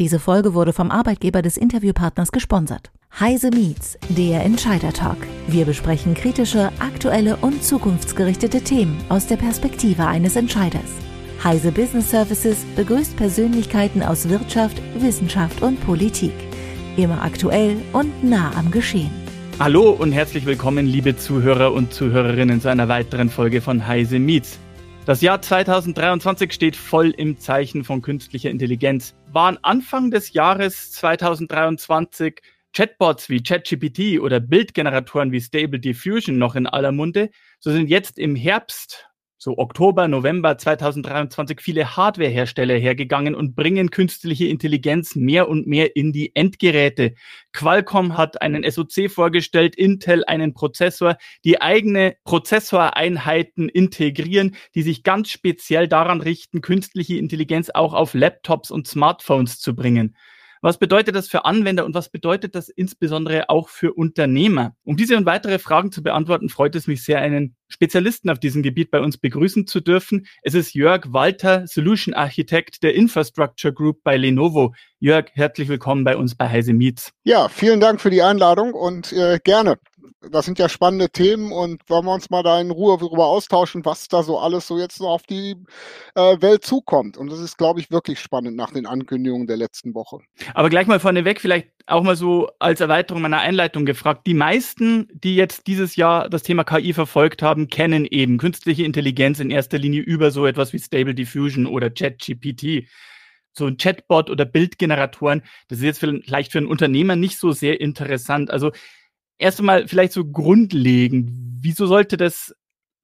Diese Folge wurde vom Arbeitgeber des Interviewpartners gesponsert. Heise Meets, der Entscheider Talk. Wir besprechen kritische, aktuelle und zukunftsgerichtete Themen aus der Perspektive eines Entscheiders. Heise Business Services begrüßt Persönlichkeiten aus Wirtschaft, Wissenschaft und Politik. Immer aktuell und nah am Geschehen. Hallo und herzlich willkommen, liebe Zuhörer und Zuhörerinnen, zu einer weiteren Folge von Heise Meets. Das Jahr 2023 steht voll im Zeichen von künstlicher Intelligenz. Waren Anfang des Jahres 2023 Chatbots wie ChatGPT oder Bildgeneratoren wie Stable Diffusion noch in aller Munde, so sind jetzt im Herbst so Oktober, November 2023 viele Hardwarehersteller hergegangen und bringen künstliche Intelligenz mehr und mehr in die Endgeräte. Qualcomm hat einen SoC vorgestellt, Intel einen Prozessor, die eigene Prozessoreinheiten integrieren, die sich ganz speziell daran richten, künstliche Intelligenz auch auf Laptops und Smartphones zu bringen. Was bedeutet das für Anwender und was bedeutet das insbesondere auch für Unternehmer? Um diese und weitere Fragen zu beantworten, freut es mich sehr, einen Spezialisten auf diesem Gebiet bei uns begrüßen zu dürfen. Es ist Jörg Walter, Solution Architect der Infrastructure Group bei Lenovo. Jörg, herzlich willkommen bei uns bei Heise Meets. Ja, vielen Dank für die Einladung und äh, gerne das sind ja spannende Themen und wollen wir uns mal da in Ruhe darüber austauschen, was da so alles so jetzt so auf die äh, Welt zukommt. Und das ist, glaube ich, wirklich spannend nach den Ankündigungen der letzten Woche. Aber gleich mal vorneweg, vielleicht auch mal so als Erweiterung meiner Einleitung gefragt. Die meisten, die jetzt dieses Jahr das Thema KI verfolgt haben, kennen eben künstliche Intelligenz in erster Linie über so etwas wie Stable Diffusion oder ChatGPT so ein Chatbot oder Bildgeneratoren, das ist jetzt vielleicht für einen Unternehmer nicht so sehr interessant. Also erst einmal vielleicht so grundlegend, wieso sollte das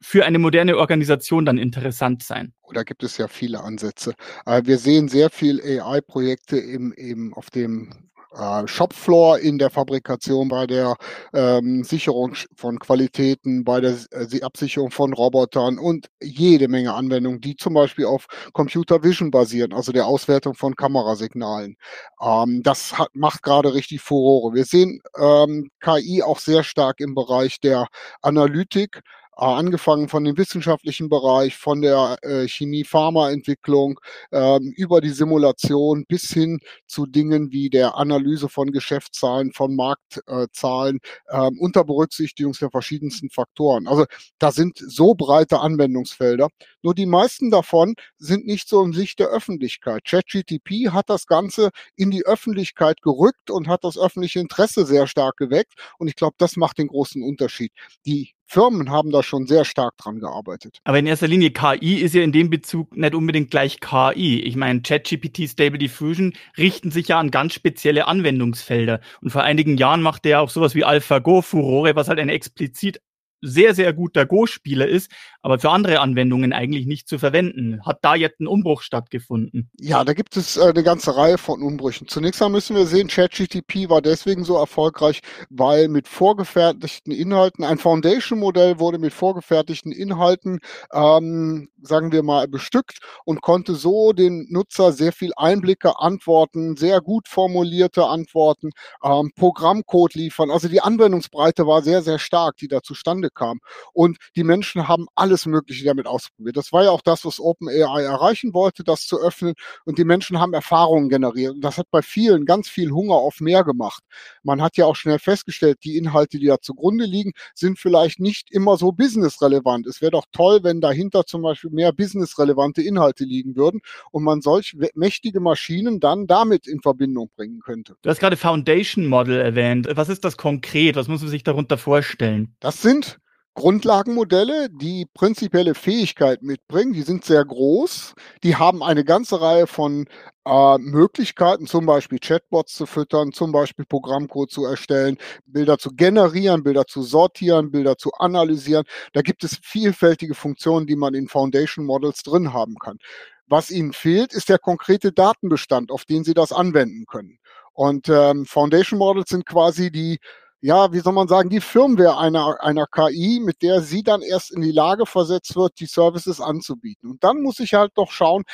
für eine moderne Organisation dann interessant sein? Oh, da gibt es ja viele Ansätze. Wir sehen sehr viel AI-Projekte im, im, auf dem äh, Shopfloor in der Fabrikation, bei der ähm, Sicherung von Qualitäten, bei der äh, Absicherung von Robotern und jede Menge Anwendungen, die zum Beispiel auf Computer Vision basieren, also der Auswertung von Kamerasignalen. Ähm, das hat, macht gerade richtig Furore. Wir sehen ähm, KI auch sehr stark im Bereich der Analytik angefangen von dem wissenschaftlichen Bereich, von der äh, Chemie-Pharma-Entwicklung ähm, über die Simulation bis hin zu Dingen wie der Analyse von Geschäftszahlen, von Marktzahlen ähm, unter Berücksichtigung der verschiedensten Faktoren. Also da sind so breite Anwendungsfelder. Nur die meisten davon sind nicht so in Sicht der Öffentlichkeit. ChatGTP hat das Ganze in die Öffentlichkeit gerückt und hat das öffentliche Interesse sehr stark geweckt. Und ich glaube, das macht den großen Unterschied. Die Firmen haben da schon sehr stark dran gearbeitet. Aber in erster Linie KI ist ja in dem Bezug nicht unbedingt gleich KI. Ich meine, ChatGPT, Stable Diffusion richten sich ja an ganz spezielle Anwendungsfelder. Und vor einigen Jahren machte er auch sowas wie AlphaGo Furore, was halt eine explizit sehr, sehr guter Go-Spieler ist, aber für andere Anwendungen eigentlich nicht zu verwenden. Hat da jetzt ein Umbruch stattgefunden? Ja, da gibt es äh, eine ganze Reihe von Umbrüchen. Zunächst mal müssen wir sehen, ChatGTP war deswegen so erfolgreich, weil mit vorgefertigten Inhalten, ein Foundation-Modell wurde mit vorgefertigten Inhalten, ähm, sagen wir mal, bestückt und konnte so den Nutzer sehr viel Einblicke, Antworten, sehr gut formulierte Antworten, ähm, Programmcode liefern. Also die Anwendungsbreite war sehr, sehr stark, die da zustande kam. Und die Menschen haben alles Mögliche damit ausprobiert. Das war ja auch das, was OpenAI erreichen wollte, das zu öffnen. Und die Menschen haben Erfahrungen generiert. Und das hat bei vielen ganz viel Hunger auf mehr gemacht. Man hat ja auch schnell festgestellt, die Inhalte, die da zugrunde liegen, sind vielleicht nicht immer so businessrelevant. Es wäre doch toll, wenn dahinter zum Beispiel mehr businessrelevante Inhalte liegen würden und man solch mächtige Maschinen dann damit in Verbindung bringen könnte. Du hast gerade Foundation Model erwähnt. Was ist das konkret? Was muss man sich darunter vorstellen? Das sind Grundlagenmodelle, die prinzipielle Fähigkeit mitbringen, die sind sehr groß, die haben eine ganze Reihe von äh, Möglichkeiten, zum Beispiel Chatbots zu füttern, zum Beispiel Programmcode zu erstellen, Bilder zu generieren, Bilder zu sortieren, Bilder zu analysieren. Da gibt es vielfältige Funktionen, die man in Foundation Models drin haben kann. Was ihnen fehlt, ist der konkrete Datenbestand, auf den sie das anwenden können. Und ähm, Foundation Models sind quasi die ja, wie soll man sagen, die Firmware einer, einer KI, mit der sie dann erst in die Lage versetzt wird, die Services anzubieten. Und dann muss ich halt doch schauen,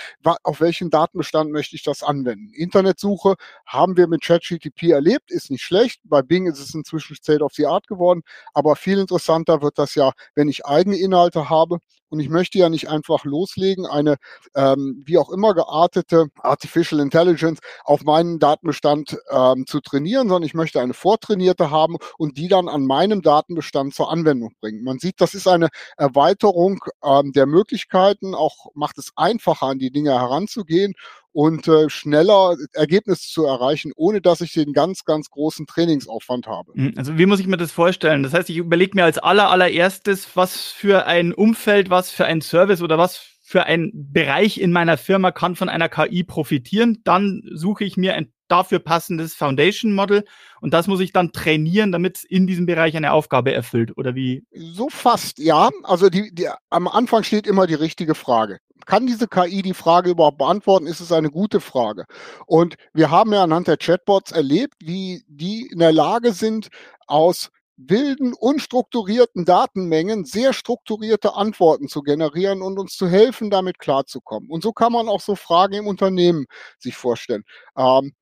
auf welchen Datenbestand möchte ich das anwenden. Internetsuche haben wir mit ChatGTP erlebt, ist nicht schlecht. Bei Bing ist es inzwischen State of the Art geworden. Aber viel interessanter wird das ja, wenn ich eigene Inhalte habe. Und ich möchte ja nicht einfach loslegen, eine ähm, wie auch immer geartete Artificial Intelligence auf meinen Datenbestand ähm, zu trainieren, sondern ich möchte eine vortrainierte haben und die dann an meinem Datenbestand zur Anwendung bringen. Man sieht, das ist eine Erweiterung ähm, der Möglichkeiten, auch macht es einfacher, an die Dinge heranzugehen und äh, schneller Ergebnisse zu erreichen, ohne dass ich den ganz, ganz großen Trainingsaufwand habe. Hm, also wie muss ich mir das vorstellen? Das heißt, ich überlege mir als aller, allererstes, was für ein Umfeld, was für ein Service oder was für ein Bereich in meiner Firma kann von einer KI profitieren. Dann suche ich mir ein dafür passendes Foundation Model und das muss ich dann trainieren, damit in diesem Bereich eine Aufgabe erfüllt oder wie? So fast, ja. Also die, die, am Anfang steht immer die richtige Frage. Kann diese KI die Frage überhaupt beantworten? Ist es eine gute Frage? Und wir haben ja anhand der Chatbots erlebt, wie die in der Lage sind, aus wilden, unstrukturierten Datenmengen sehr strukturierte Antworten zu generieren und uns zu helfen, damit klarzukommen. Und so kann man auch so Fragen im Unternehmen sich vorstellen. Ähm,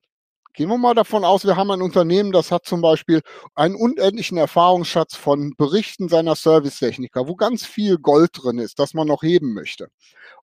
Gehen wir mal davon aus, wir haben ein Unternehmen, das hat zum Beispiel einen unendlichen Erfahrungsschatz von Berichten seiner Servicetechniker, wo ganz viel Gold drin ist, das man noch heben möchte.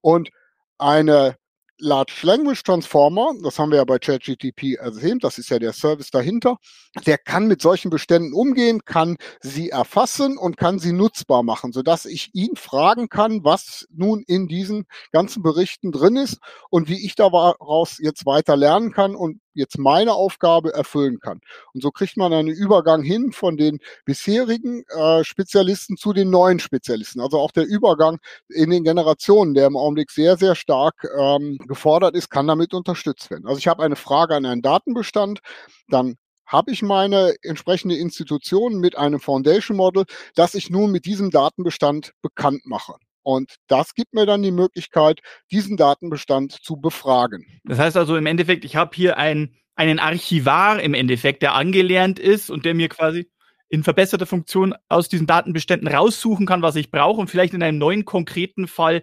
Und eine Large Language Transformer, das haben wir ja bei ChatGTP ersehen, das ist ja der Service dahinter, der kann mit solchen Beständen umgehen, kann sie erfassen und kann sie nutzbar machen, sodass ich ihn fragen kann, was nun in diesen ganzen Berichten drin ist und wie ich daraus jetzt weiter lernen kann und jetzt meine Aufgabe erfüllen kann. Und so kriegt man einen Übergang hin von den bisherigen äh, Spezialisten zu den neuen Spezialisten. Also auch der Übergang in den Generationen, der im Augenblick sehr, sehr stark ähm, gefordert ist, kann damit unterstützt werden. Also ich habe eine Frage an einen Datenbestand, dann habe ich meine entsprechende Institution mit einem Foundation Model, das ich nun mit diesem Datenbestand bekannt mache. Und das gibt mir dann die Möglichkeit, diesen Datenbestand zu befragen. Das heißt also im Endeffekt, ich habe hier ein, einen Archivar im Endeffekt, der angelernt ist und der mir quasi in verbesserter Funktion aus diesen Datenbeständen raussuchen kann, was ich brauche und vielleicht in einem neuen konkreten Fall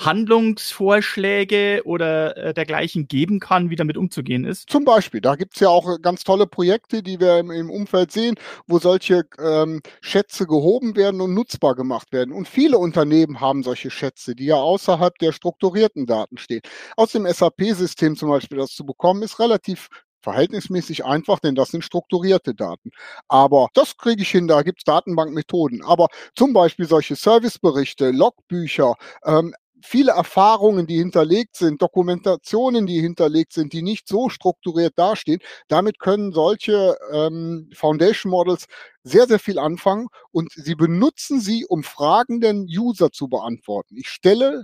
Handlungsvorschläge oder äh, dergleichen geben kann, wie damit umzugehen ist? Zum Beispiel, da gibt es ja auch äh, ganz tolle Projekte, die wir im, im Umfeld sehen, wo solche ähm, Schätze gehoben werden und nutzbar gemacht werden. Und viele Unternehmen haben solche Schätze, die ja außerhalb der strukturierten Daten stehen. Aus dem SAP-System zum Beispiel das zu bekommen, ist relativ verhältnismäßig einfach, denn das sind strukturierte Daten. Aber das kriege ich hin, da gibt es Datenbankmethoden. Aber zum Beispiel solche Serviceberichte, Logbücher, ähm, viele Erfahrungen, die hinterlegt sind, Dokumentationen, die hinterlegt sind, die nicht so strukturiert dastehen. Damit können solche ähm, Foundation Models sehr, sehr viel anfangen und sie benutzen sie, um fragenden User zu beantworten. Ich stelle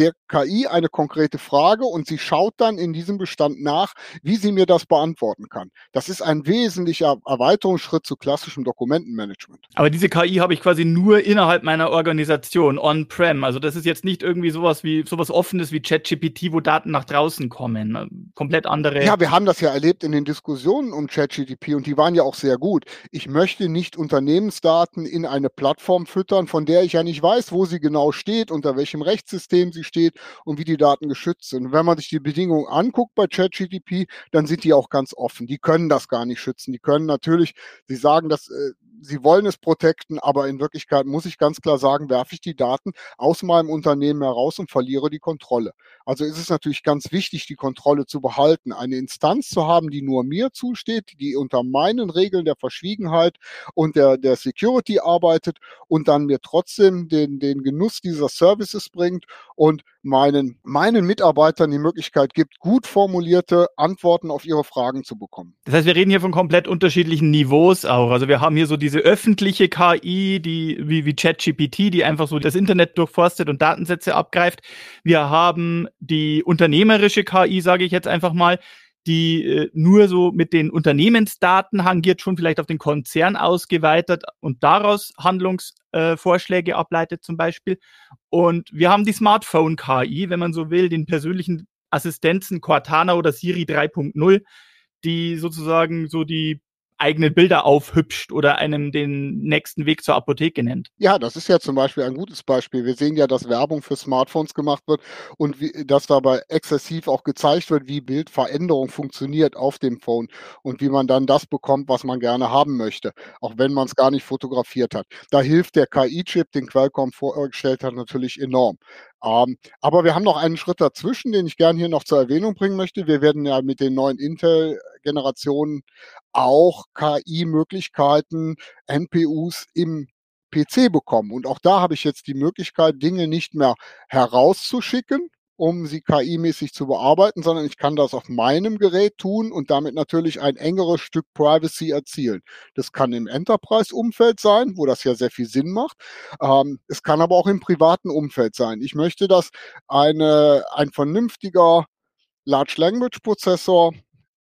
der KI eine konkrete Frage und sie schaut dann in diesem Bestand nach, wie sie mir das beantworten kann. Das ist ein wesentlicher Erweiterungsschritt zu klassischem Dokumentenmanagement. Aber diese KI habe ich quasi nur innerhalb meiner Organisation, on-prem. Also das ist jetzt nicht irgendwie sowas wie sowas Offenes wie ChatGPT, wo Daten nach draußen kommen. Komplett andere. Ja, wir haben das ja erlebt in den Diskussionen um ChatGPT und die waren ja auch sehr gut. Ich möchte nicht Unternehmensdaten in eine Plattform füttern, von der ich ja nicht weiß, wo sie genau steht, unter welchem Rechtssystem sie steht und wie die Daten geschützt sind. Wenn man sich die Bedingungen anguckt bei ChatGTP, dann sind die auch ganz offen. Die können das gar nicht schützen. Die können natürlich, sie sagen, dass äh, sie wollen es protecten, aber in Wirklichkeit muss ich ganz klar sagen, werfe ich die Daten aus meinem Unternehmen heraus und verliere die Kontrolle. Also ist es natürlich ganz wichtig, die Kontrolle zu behalten, eine Instanz zu haben, die nur mir zusteht, die unter meinen Regeln der Verschwiegenheit und der, der Security arbeitet und dann mir trotzdem den, den Genuss dieser Services bringt und meinen, meinen Mitarbeitern die Möglichkeit gibt, gut formulierte Antworten auf ihre Fragen zu bekommen. Das heißt, wir reden hier von komplett unterschiedlichen Niveaus auch. Also wir haben hier so diese öffentliche KI, die wie, wie ChatGPT, die einfach so das Internet durchforstet und Datensätze abgreift. Wir haben die unternehmerische KI, sage ich jetzt einfach mal, die äh, nur so mit den Unternehmensdaten hangiert, schon vielleicht auf den Konzern ausgeweitet und daraus Handlungsvorschläge äh, ableitet zum Beispiel. Und wir haben die Smartphone-KI, wenn man so will, den persönlichen Assistenzen Cortana oder Siri 3.0, die sozusagen so die eigenen Bilder aufhübscht oder einem den nächsten Weg zur Apotheke nennt. Ja, das ist ja zum Beispiel ein gutes Beispiel. Wir sehen ja, dass Werbung für Smartphones gemacht wird und wie, dass dabei exzessiv auch gezeigt wird, wie Bildveränderung funktioniert auf dem Phone und wie man dann das bekommt, was man gerne haben möchte, auch wenn man es gar nicht fotografiert hat. Da hilft der KI-Chip, den Qualcomm vorgestellt hat, natürlich enorm. Ähm, aber wir haben noch einen Schritt dazwischen, den ich gerne hier noch zur Erwähnung bringen möchte. Wir werden ja mit den neuen Intel-Generationen auch KI-Möglichkeiten, NPUs im PC bekommen. Und auch da habe ich jetzt die Möglichkeit, Dinge nicht mehr herauszuschicken, um sie KI-mäßig zu bearbeiten, sondern ich kann das auf meinem Gerät tun und damit natürlich ein engeres Stück Privacy erzielen. Das kann im Enterprise-Umfeld sein, wo das ja sehr viel Sinn macht. Ähm, es kann aber auch im privaten Umfeld sein. Ich möchte, dass eine, ein vernünftiger Large Language Prozessor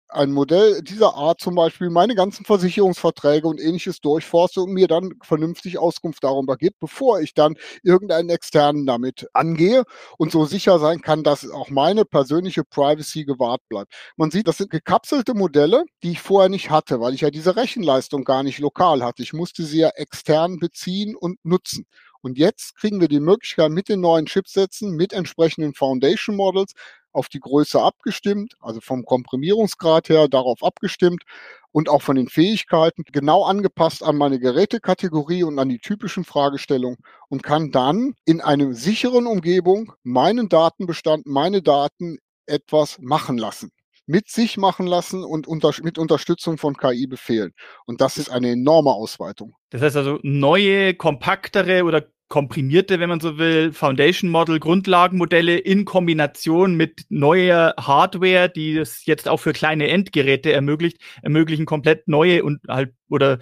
ein Modell dieser Art zum Beispiel meine ganzen Versicherungsverträge und ähnliches durchforste und mir dann vernünftig Auskunft darüber gibt, bevor ich dann irgendeinen externen damit angehe und so sicher sein kann, dass auch meine persönliche Privacy gewahrt bleibt. Man sieht, das sind gekapselte Modelle, die ich vorher nicht hatte, weil ich ja diese Rechenleistung gar nicht lokal hatte. Ich musste sie ja extern beziehen und nutzen. Und jetzt kriegen wir die Möglichkeit mit den neuen Chipsätzen, mit entsprechenden Foundation Models, auf die Größe abgestimmt, also vom Komprimierungsgrad her darauf abgestimmt und auch von den Fähigkeiten genau angepasst an meine Gerätekategorie und an die typischen Fragestellungen und kann dann in einer sicheren Umgebung meinen Datenbestand, meine Daten etwas machen lassen mit sich machen lassen und unter, mit Unterstützung von KI-Befehlen. Und das ist eine enorme Ausweitung. Das heißt also neue, kompaktere oder komprimierte, wenn man so will, Foundation Model, Grundlagenmodelle in Kombination mit neuer Hardware, die es jetzt auch für kleine Endgeräte ermöglicht, ermöglichen komplett neue und halt oder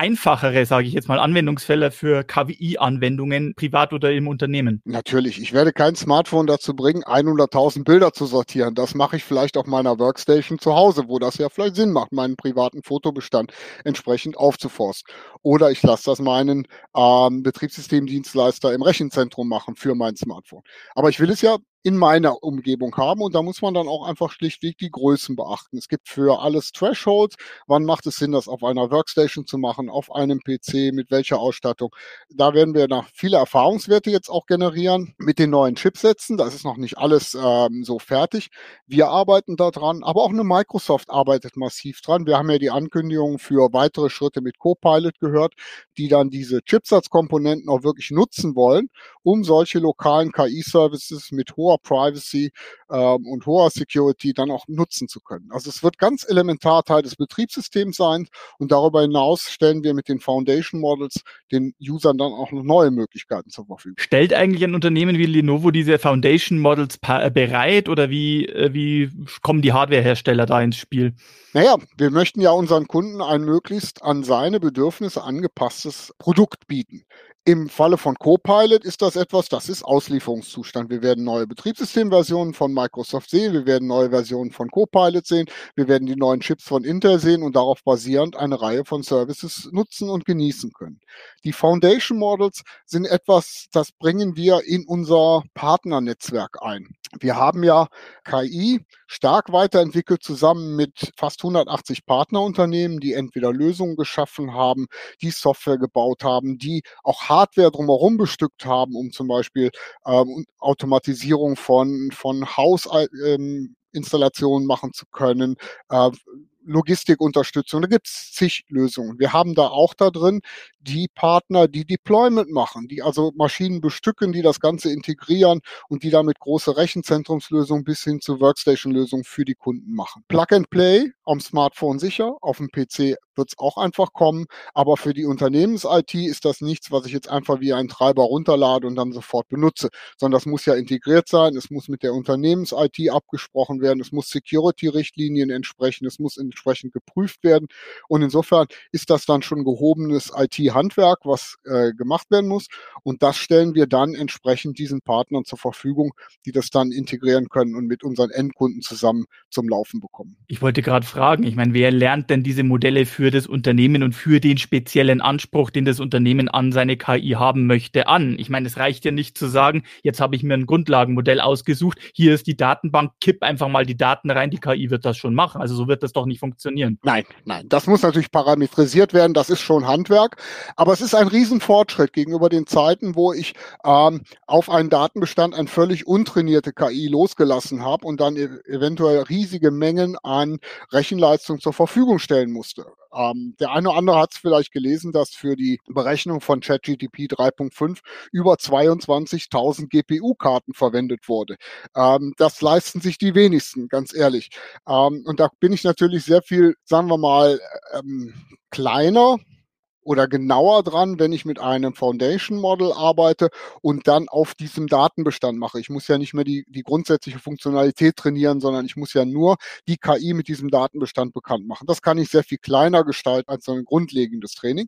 einfachere, sage ich jetzt mal, Anwendungsfälle für KWI-Anwendungen, privat oder im Unternehmen? Natürlich. Ich werde kein Smartphone dazu bringen, 100.000 Bilder zu sortieren. Das mache ich vielleicht auf meiner Workstation zu Hause, wo das ja vielleicht Sinn macht, meinen privaten Fotobestand entsprechend aufzuforsten. Oder ich lasse das meinen ähm, Betriebssystemdienstleister im Rechenzentrum machen für mein Smartphone. Aber ich will es ja in meiner Umgebung haben. Und da muss man dann auch einfach schlichtweg die Größen beachten. Es gibt für alles Thresholds. Wann macht es Sinn, das auf einer Workstation zu machen, auf einem PC, mit welcher Ausstattung? Da werden wir nach viele Erfahrungswerte jetzt auch generieren mit den neuen Chipsätzen. Das ist noch nicht alles ähm, so fertig. Wir arbeiten da dran, aber auch eine Microsoft arbeitet massiv dran. Wir haben ja die Ankündigung für weitere Schritte mit Copilot gehört, die dann diese Chipsatzkomponenten auch wirklich nutzen wollen, um solche lokalen KI-Services mit hoher hoher Privacy ähm, und hoher Security dann auch nutzen zu können. Also es wird ganz elementar Teil des Betriebssystems sein und darüber hinaus stellen wir mit den Foundation Models den Usern dann auch noch neue Möglichkeiten zur Verfügung. Stellt eigentlich ein Unternehmen wie Lenovo diese Foundation Models äh, bereit oder wie, äh, wie kommen die Hardwarehersteller da ins Spiel? Naja, wir möchten ja unseren Kunden ein möglichst an seine Bedürfnisse angepasstes Produkt bieten. Im Falle von Copilot ist das etwas, das ist Auslieferungszustand. Wir werden neue Betriebssystemversionen von Microsoft sehen, wir werden neue Versionen von Copilot sehen, wir werden die neuen Chips von Intel sehen und darauf basierend eine Reihe von Services nutzen und genießen können. Die Foundation Models sind etwas, das bringen wir in unser Partnernetzwerk ein. Wir haben ja KI stark weiterentwickelt zusammen mit fast 180 Partnerunternehmen, die entweder Lösungen geschaffen haben, die Software gebaut haben, die auch Hardware drumherum bestückt haben, um zum Beispiel ähm, Automatisierung von, von Hausinstallationen ähm, machen zu können, äh, Logistikunterstützung. Da gibt es zig Lösungen. Wir haben da auch da drin die Partner, die Deployment machen, die also Maschinen bestücken, die das Ganze integrieren und die damit große Rechenzentrumslösungen bis hin zu Workstation-Lösungen für die Kunden machen. Plug and Play am Smartphone sicher, auf dem PC wird es auch einfach kommen, aber für die Unternehmens-IT ist das nichts, was ich jetzt einfach wie ein Treiber runterlade und dann sofort benutze, sondern das muss ja integriert sein, es muss mit der Unternehmens-IT abgesprochen werden, es muss Security-Richtlinien entsprechen, es muss entsprechend geprüft werden. Und insofern ist das dann schon gehobenes IT- Handwerk, was äh, gemacht werden muss. Und das stellen wir dann entsprechend diesen Partnern zur Verfügung, die das dann integrieren können und mit unseren Endkunden zusammen zum Laufen bekommen. Ich wollte gerade fragen, ich meine, wer lernt denn diese Modelle für für das Unternehmen und für den speziellen Anspruch, den das Unternehmen an seine KI haben möchte, an. Ich meine, es reicht ja nicht zu sagen, jetzt habe ich mir ein Grundlagenmodell ausgesucht, hier ist die Datenbank, kipp einfach mal die Daten rein, die KI wird das schon machen. Also so wird das doch nicht funktionieren. Nein, nein, das muss natürlich parametrisiert werden, das ist schon Handwerk, aber es ist ein Riesenfortschritt gegenüber den Zeiten, wo ich ähm, auf einen Datenbestand ein völlig untrainierte KI losgelassen habe und dann e eventuell riesige Mengen an Rechenleistung zur Verfügung stellen musste. Ähm, der eine oder andere hat es vielleicht gelesen, dass für die Berechnung von ChatGTP 3.5 über 22.000 GPU-Karten verwendet wurde. Ähm, das leisten sich die wenigsten, ganz ehrlich. Ähm, und da bin ich natürlich sehr viel, sagen wir mal, ähm, kleiner oder genauer dran, wenn ich mit einem Foundation Model arbeite und dann auf diesem Datenbestand mache. Ich muss ja nicht mehr die, die grundsätzliche Funktionalität trainieren, sondern ich muss ja nur die KI mit diesem Datenbestand bekannt machen. Das kann ich sehr viel kleiner gestalten als so ein grundlegendes Training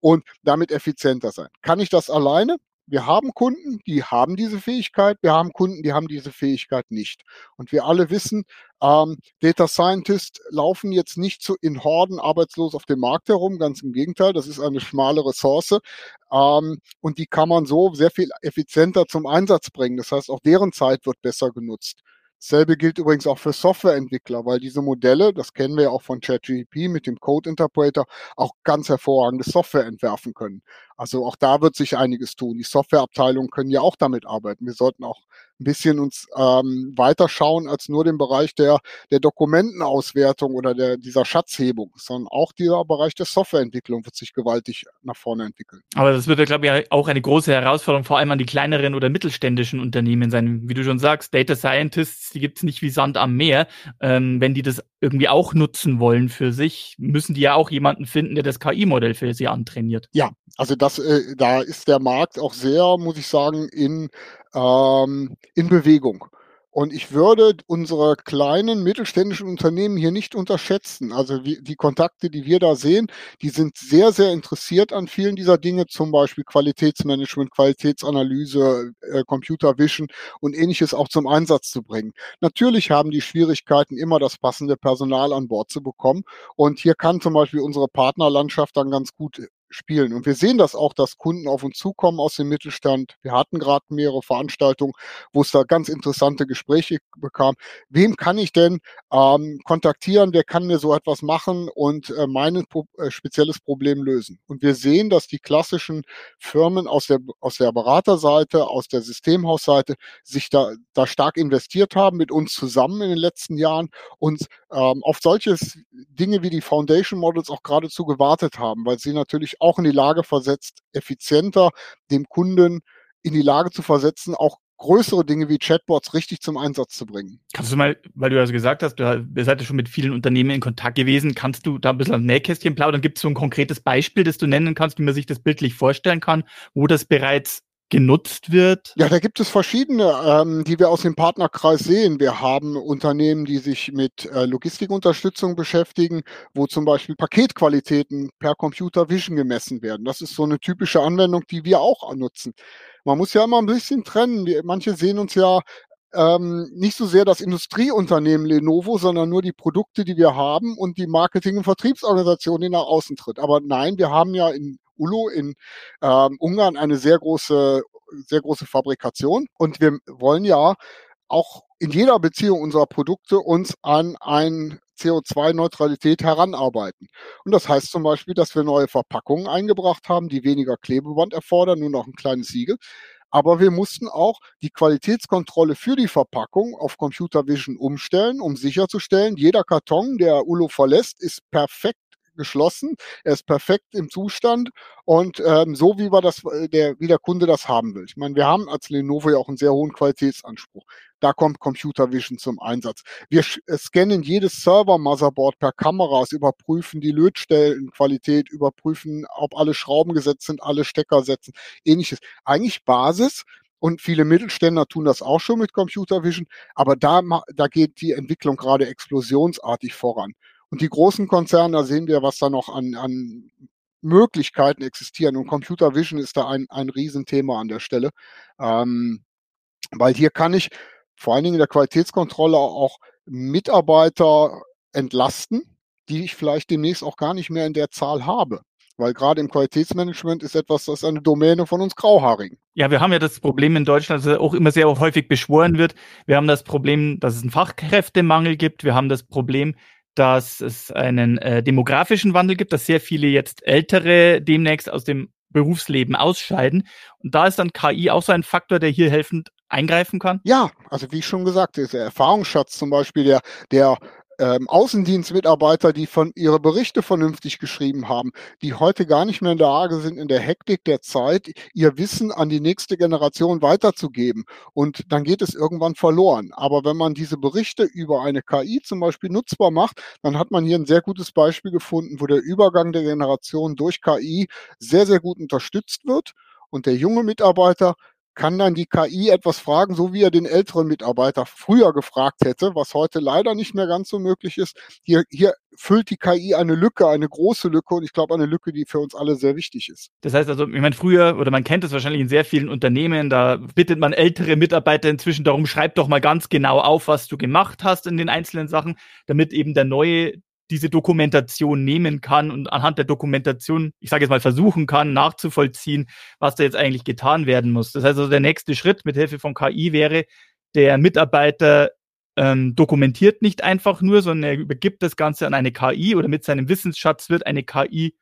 und damit effizienter sein. Kann ich das alleine? Wir haben Kunden, die haben diese Fähigkeit, wir haben Kunden, die haben diese Fähigkeit nicht. Und wir alle wissen, ähm, Data Scientists laufen jetzt nicht so in Horden arbeitslos auf dem Markt herum, ganz im Gegenteil, das ist eine schmale Ressource ähm, und die kann man so sehr viel effizienter zum Einsatz bringen. Das heißt, auch deren Zeit wird besser genutzt. Dasselbe gilt übrigens auch für Softwareentwickler, weil diese Modelle, das kennen wir ja auch von ChatGPT mit dem Code Interpreter, auch ganz hervorragende Software entwerfen können. Also auch da wird sich einiges tun. Die Softwareabteilungen können ja auch damit arbeiten. Wir sollten auch ein bisschen uns ähm, weiterschauen als nur den Bereich der, der Dokumentenauswertung oder der, dieser Schatzhebung, sondern auch dieser Bereich der Softwareentwicklung wird sich gewaltig nach vorne entwickeln. Aber das wird ja, glaube ich, auch eine große Herausforderung, vor allem an die kleineren oder mittelständischen Unternehmen sein. Wie du schon sagst, Data Scientists, die gibt es nicht wie Sand am Meer. Ähm, wenn die das irgendwie auch nutzen wollen für sich, müssen die ja auch jemanden finden, der das KI-Modell für sie antrainiert. Ja, also das, äh, da ist der Markt auch sehr, muss ich sagen, in ähm, in Bewegung. Und ich würde unsere kleinen mittelständischen Unternehmen hier nicht unterschätzen. Also wie, die Kontakte, die wir da sehen, die sind sehr, sehr interessiert an vielen dieser Dinge, zum Beispiel Qualitätsmanagement, Qualitätsanalyse, äh, Computer Vision und ähnliches auch zum Einsatz zu bringen. Natürlich haben die Schwierigkeiten, immer das passende Personal an Bord zu bekommen. Und hier kann zum Beispiel unsere Partnerlandschaft dann ganz gut spielen. Und wir sehen das auch, dass Kunden auf uns zukommen aus dem Mittelstand. Wir hatten gerade mehrere Veranstaltungen, wo es da ganz interessante Gespräche bekam. Wem kann ich denn ähm, kontaktieren? Wer kann mir so etwas machen und äh, mein pro äh, spezielles Problem lösen? Und wir sehen, dass die klassischen Firmen aus der, aus der Beraterseite, aus der Systemhausseite sich da, da stark investiert haben mit uns zusammen in den letzten Jahren und ähm, auf solche Dinge wie die Foundation Models auch geradezu gewartet haben, weil sie natürlich auch in die Lage versetzt, effizienter dem Kunden in die Lage zu versetzen, auch größere Dinge wie Chatbots richtig zum Einsatz zu bringen. Kannst du mal, weil du also gesagt hast, du seid ja schon mit vielen Unternehmen in Kontakt gewesen, kannst du da ein bisschen am Nähkästchen plaudern? Gibt es so ein konkretes Beispiel, das du nennen kannst, wie man sich das bildlich vorstellen kann, wo das bereits genutzt wird? Ja, da gibt es verschiedene, ähm, die wir aus dem Partnerkreis sehen. Wir haben Unternehmen, die sich mit äh, Logistikunterstützung beschäftigen, wo zum Beispiel Paketqualitäten per Computer Vision gemessen werden. Das ist so eine typische Anwendung, die wir auch nutzen. Man muss ja immer ein bisschen trennen. Die, manche sehen uns ja ähm, nicht so sehr das Industrieunternehmen Lenovo, sondern nur die Produkte, die wir haben und die Marketing- und Vertriebsorganisation, die nach außen tritt. Aber nein, wir haben ja in Ulo in ähm, Ungarn eine sehr große, sehr große Fabrikation. Und wir wollen ja auch in jeder Beziehung unserer Produkte uns an ein CO2-Neutralität heranarbeiten. Und das heißt zum Beispiel, dass wir neue Verpackungen eingebracht haben, die weniger Klebeband erfordern, nur noch ein kleines Siegel. Aber wir mussten auch die Qualitätskontrolle für die Verpackung auf Computer Vision umstellen, um sicherzustellen, jeder Karton, der ULO verlässt, ist perfekt geschlossen, er ist perfekt im Zustand und ähm, so wie wir das, äh, der, wie der Kunde das haben will. Ich meine, wir haben als Lenovo ja auch einen sehr hohen Qualitätsanspruch. Da kommt Computer Vision zum Einsatz. Wir äh, scannen jedes Server-Motherboard per Kameras, überprüfen die Lötstellenqualität, überprüfen, ob alle Schrauben gesetzt sind, alle Stecker setzen, ähnliches. Eigentlich Basis, und viele Mittelständler tun das auch schon mit Computer Vision, aber da, da geht die Entwicklung gerade explosionsartig voran. Und die großen Konzerne, da sehen wir, was da noch an, an Möglichkeiten existieren. Und Computer Vision ist da ein, ein Riesenthema an der Stelle. Ähm, weil hier kann ich vor allen Dingen in der Qualitätskontrolle auch Mitarbeiter entlasten, die ich vielleicht demnächst auch gar nicht mehr in der Zahl habe. Weil gerade im Qualitätsmanagement ist etwas, das ist eine Domäne von uns Grauhaarigen. Ja, wir haben ja das Problem in Deutschland, das auch immer sehr häufig beschworen wird. Wir haben das Problem, dass es einen Fachkräftemangel gibt. Wir haben das Problem, dass es einen äh, demografischen Wandel gibt, dass sehr viele jetzt Ältere demnächst aus dem Berufsleben ausscheiden. Und da ist dann KI auch so ein Faktor, der hier helfend eingreifen kann? Ja, also wie schon gesagt, der Erfahrungsschatz zum Beispiel, der, der ähm, Außendienstmitarbeiter, die von ihre Berichte vernünftig geschrieben haben, die heute gar nicht mehr in der Lage sind, in der Hektik der Zeit ihr Wissen an die nächste Generation weiterzugeben. Und dann geht es irgendwann verloren. Aber wenn man diese Berichte über eine KI zum Beispiel nutzbar macht, dann hat man hier ein sehr gutes Beispiel gefunden, wo der Übergang der Generation durch KI sehr, sehr gut unterstützt wird. Und der junge Mitarbeiter kann dann die KI etwas fragen, so wie er den älteren Mitarbeiter früher gefragt hätte, was heute leider nicht mehr ganz so möglich ist. Hier, hier füllt die KI eine Lücke, eine große Lücke und ich glaube eine Lücke, die für uns alle sehr wichtig ist. Das heißt also, ich meine, früher oder man kennt es wahrscheinlich in sehr vielen Unternehmen, da bittet man ältere Mitarbeiter inzwischen darum, schreib doch mal ganz genau auf, was du gemacht hast in den einzelnen Sachen, damit eben der neue diese Dokumentation nehmen kann und anhand der Dokumentation, ich sage jetzt mal, versuchen kann, nachzuvollziehen, was da jetzt eigentlich getan werden muss. Das heißt also, der nächste Schritt mit Hilfe von KI wäre, der Mitarbeiter ähm, dokumentiert nicht einfach nur, sondern er übergibt das Ganze an eine KI oder mit seinem Wissensschatz wird eine KI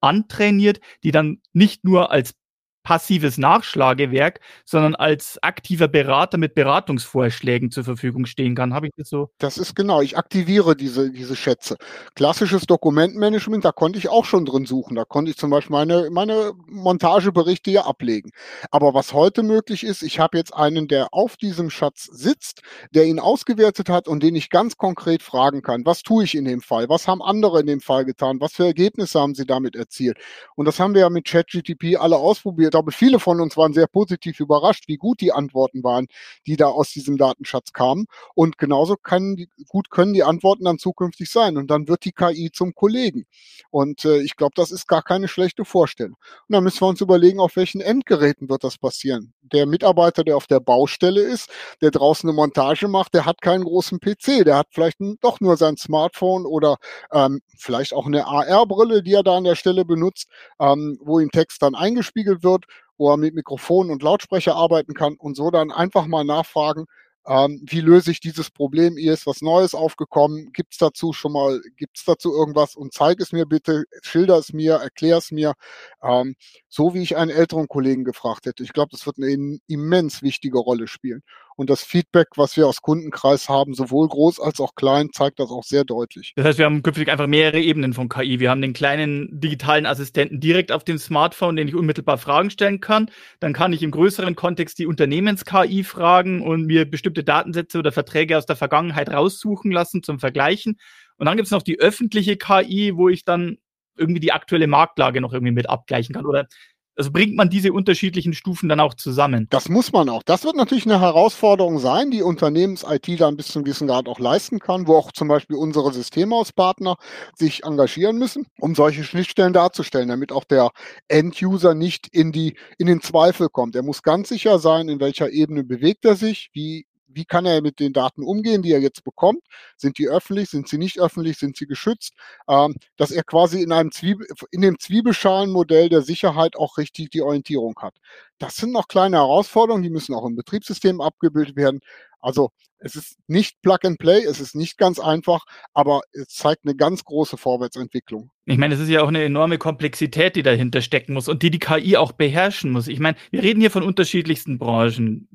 antrainiert, die dann nicht nur als passives Nachschlagewerk, sondern als aktiver Berater mit Beratungsvorschlägen zur Verfügung stehen kann. Habe ich das so? Das ist genau. Ich aktiviere diese, diese Schätze. Klassisches Dokumentmanagement, da konnte ich auch schon drin suchen. Da konnte ich zum Beispiel meine, meine Montageberichte ja ablegen. Aber was heute möglich ist, ich habe jetzt einen, der auf diesem Schatz sitzt, der ihn ausgewertet hat und den ich ganz konkret fragen kann. Was tue ich in dem Fall? Was haben andere in dem Fall getan? Was für Ergebnisse haben sie damit erzielt? Und das haben wir ja mit ChatGTP alle ausprobiert glaube, viele von uns waren sehr positiv überrascht, wie gut die Antworten waren, die da aus diesem Datenschatz kamen. Und genauso die, gut können die Antworten dann zukünftig sein. Und dann wird die KI zum Kollegen. Und äh, ich glaube, das ist gar keine schlechte Vorstellung. Und dann müssen wir uns überlegen, auf welchen Endgeräten wird das passieren. Der Mitarbeiter, der auf der Baustelle ist, der draußen eine Montage macht, der hat keinen großen PC, der hat vielleicht doch nur sein Smartphone oder ähm, vielleicht auch eine AR-Brille, die er da an der Stelle benutzt, ähm, wo ihm Text dann eingespiegelt wird wo er mit Mikrofon und Lautsprecher arbeiten kann und so dann einfach mal nachfragen, ähm, wie löse ich dieses Problem? Hier ist was Neues aufgekommen. Gibt es dazu schon mal, gibt es dazu irgendwas? Und zeig es mir bitte, schilder es mir, erklär es mir, ähm, so wie ich einen älteren Kollegen gefragt hätte. Ich glaube, das wird eine immens wichtige Rolle spielen. Und das Feedback, was wir aus Kundenkreis haben, sowohl groß als auch klein, zeigt das auch sehr deutlich. Das heißt, wir haben künftig einfach mehrere Ebenen von KI. Wir haben den kleinen digitalen Assistenten direkt auf dem Smartphone, den ich unmittelbar Fragen stellen kann. Dann kann ich im größeren Kontext die Unternehmens-KI fragen und mir bestimmte Datensätze oder Verträge aus der Vergangenheit raussuchen lassen zum Vergleichen. Und dann gibt es noch die öffentliche KI, wo ich dann irgendwie die aktuelle Marktlage noch irgendwie mit abgleichen kann. Oder also bringt man diese unterschiedlichen Stufen dann auch zusammen? Das muss man auch. Das wird natürlich eine Herausforderung sein, die Unternehmens-IT dann bis zu einem gewissen Grad auch leisten kann, wo auch zum Beispiel unsere Systemhauspartner sich engagieren müssen, um solche Schnittstellen darzustellen, damit auch der End-User nicht in, die, in den Zweifel kommt. Er muss ganz sicher sein, in welcher Ebene bewegt er sich, wie wie kann er mit den Daten umgehen, die er jetzt bekommt? Sind die öffentlich? Sind sie nicht öffentlich? Sind sie geschützt? Ähm, dass er quasi in einem Zwiebel, in dem Zwiebelschalenmodell der Sicherheit auch richtig die Orientierung hat. Das sind noch kleine Herausforderungen, die müssen auch im Betriebssystem abgebildet werden. Also es ist nicht Plug and Play, es ist nicht ganz einfach, aber es zeigt eine ganz große Vorwärtsentwicklung. Ich meine, es ist ja auch eine enorme Komplexität, die dahinter stecken muss und die die KI auch beherrschen muss. Ich meine, wir reden hier von unterschiedlichsten Branchen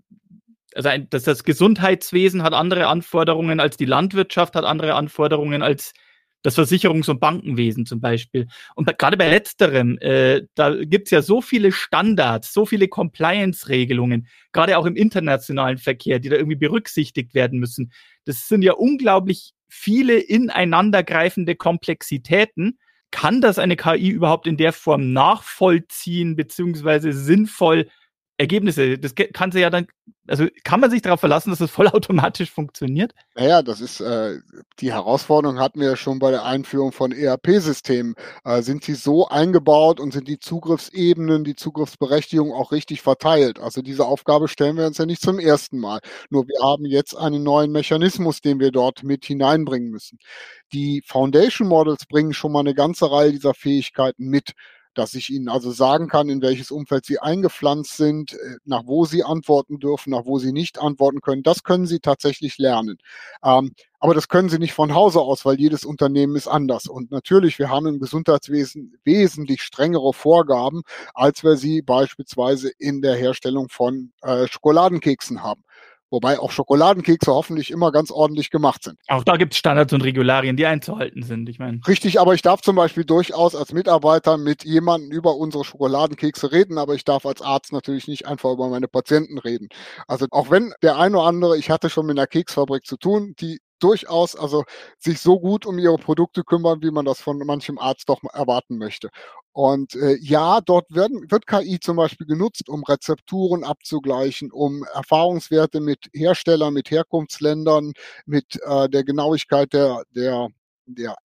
also ein, das, das Gesundheitswesen hat andere Anforderungen als die Landwirtschaft, hat andere Anforderungen als das Versicherungs- und Bankenwesen zum Beispiel. Und gerade bei letzterem, äh, da gibt's ja so viele Standards, so viele Compliance-Regelungen, gerade auch im internationalen Verkehr, die da irgendwie berücksichtigt werden müssen. Das sind ja unglaublich viele ineinandergreifende Komplexitäten. Kann das eine KI überhaupt in der Form nachvollziehen, beziehungsweise sinnvoll Ergebnisse, das kann sie ja dann Also kann man sich darauf verlassen, dass es vollautomatisch funktioniert? Naja, das ist äh, die Herausforderung hatten wir ja schon bei der Einführung von ERP-Systemen. Äh, sind sie so eingebaut und sind die Zugriffsebenen, die Zugriffsberechtigung auch richtig verteilt? Also diese Aufgabe stellen wir uns ja nicht zum ersten Mal. Nur wir haben jetzt einen neuen Mechanismus, den wir dort mit hineinbringen müssen. Die Foundation Models bringen schon mal eine ganze Reihe dieser Fähigkeiten mit dass ich Ihnen also sagen kann, in welches Umfeld Sie eingepflanzt sind, äh, nach wo Sie antworten dürfen, nach wo Sie nicht antworten können. Das können Sie tatsächlich lernen. Ähm, aber das können Sie nicht von Hause aus, weil jedes Unternehmen ist anders. Und natürlich, wir haben im Gesundheitswesen wesentlich strengere Vorgaben, als wir sie beispielsweise in der Herstellung von äh, Schokoladenkeksen haben. Wobei auch Schokoladenkekse hoffentlich immer ganz ordentlich gemacht sind. Auch da gibt es Standards und Regularien, die einzuhalten sind. Ich meine. Richtig, aber ich darf zum Beispiel durchaus als Mitarbeiter mit jemandem über unsere Schokoladenkekse reden, aber ich darf als Arzt natürlich nicht einfach über meine Patienten reden. Also auch wenn der eine oder andere, ich hatte schon mit einer Keksfabrik zu tun, die durchaus also sich so gut um ihre Produkte kümmern, wie man das von manchem Arzt doch erwarten möchte. Und äh, ja, dort werden, wird KI zum Beispiel genutzt, um Rezepturen abzugleichen, um Erfahrungswerte mit Herstellern, mit Herkunftsländern, mit äh, der Genauigkeit der, der, der